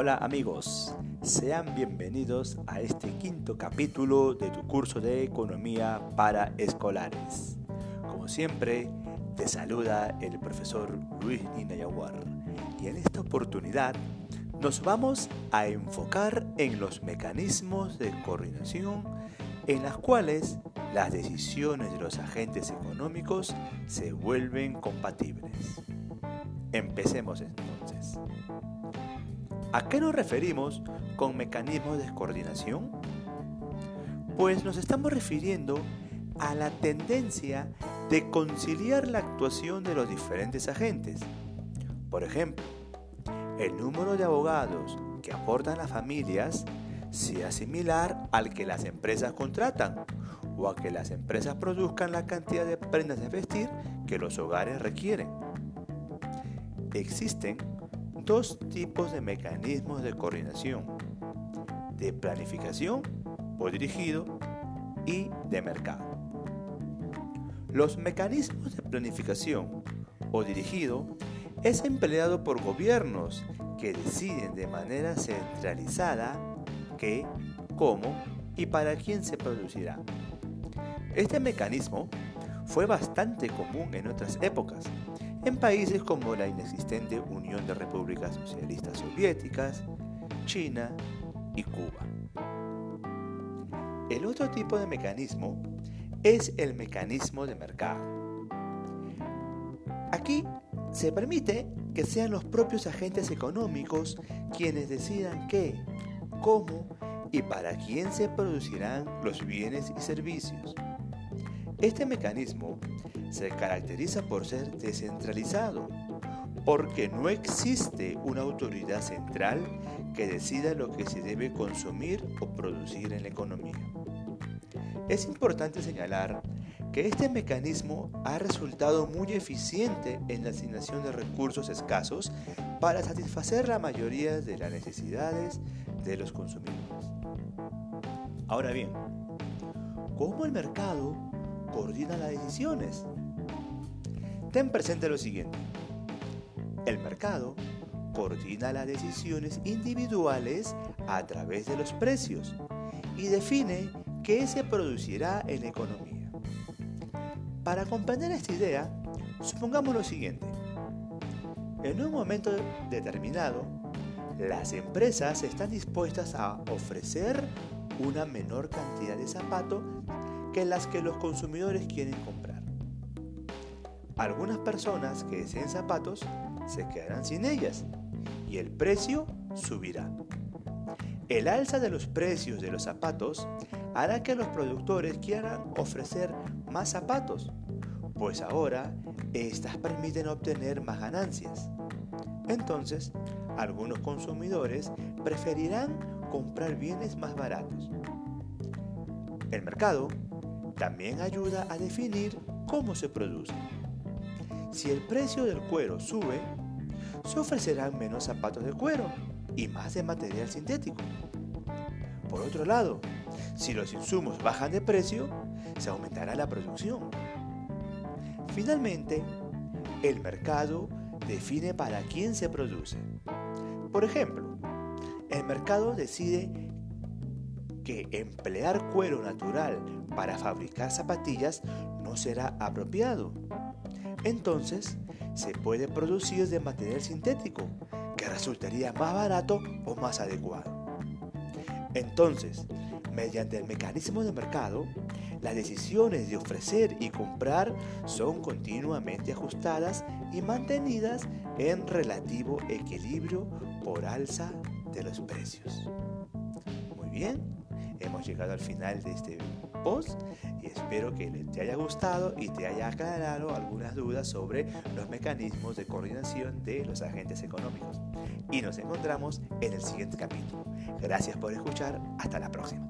Hola amigos, sean bienvenidos a este quinto capítulo de tu curso de economía para escolares. Como siempre, te saluda el profesor Luis Ninayaguar y en esta oportunidad nos vamos a enfocar en los mecanismos de coordinación en las cuales las decisiones de los agentes económicos se vuelven compatibles. Empecemos entonces. ¿A qué nos referimos con mecanismos de coordinación? Pues nos estamos refiriendo a la tendencia de conciliar la actuación de los diferentes agentes. Por ejemplo, el número de abogados que aportan las familias sea similar al que las empresas contratan o a que las empresas produzcan la cantidad de prendas de vestir que los hogares requieren. Existen dos tipos de mecanismos de coordinación, de planificación o dirigido y de mercado. Los mecanismos de planificación o dirigido es empleado por gobiernos que deciden de manera centralizada qué, cómo y para quién se producirá. Este mecanismo fue bastante común en otras épocas, en países como la inexistente Unión de Repúblicas Socialistas Soviéticas, China y Cuba. El otro tipo de mecanismo es el mecanismo de mercado. Aquí se permite que sean los propios agentes económicos quienes decidan qué, cómo y para quién se producirán los bienes y servicios. Este mecanismo se caracteriza por ser descentralizado, porque no existe una autoridad central que decida lo que se debe consumir o producir en la economía. Es importante señalar que este mecanismo ha resultado muy eficiente en la asignación de recursos escasos para satisfacer la mayoría de las necesidades de los consumidores. Ahora bien, ¿cómo el mercado coordina las decisiones? Ten presente lo siguiente. El mercado coordina las decisiones individuales a través de los precios y define qué se producirá en economía. Para comprender esta idea, supongamos lo siguiente. En un momento determinado, las empresas están dispuestas a ofrecer una menor cantidad de zapatos que las que los consumidores quieren comprar. Algunas personas que deseen zapatos se quedarán sin ellas y el precio subirá. El alza de los precios de los zapatos hará que los productores quieran ofrecer más zapatos, pues ahora estas permiten obtener más ganancias. Entonces, algunos consumidores preferirán comprar bienes más baratos. El mercado también ayuda a definir cómo se produce. Si el precio del cuero sube, se ofrecerán menos zapatos de cuero y más de material sintético. Por otro lado, si los insumos bajan de precio, se aumentará la producción. Finalmente, el mercado define para quién se produce. Por ejemplo, el mercado decide que emplear cuero natural para fabricar zapatillas no será apropiado entonces se puede producir de material sintético, que resultaría más barato o más adecuado. Entonces, mediante el mecanismo de mercado, las decisiones de ofrecer y comprar son continuamente ajustadas y mantenidas en relativo equilibrio por alza de los precios. Muy bien, hemos llegado al final de este post y espero que te haya gustado y te haya aclarado algunas dudas sobre los mecanismos de coordinación de los agentes económicos. Y nos encontramos en el siguiente capítulo. Gracias por escuchar. Hasta la próxima.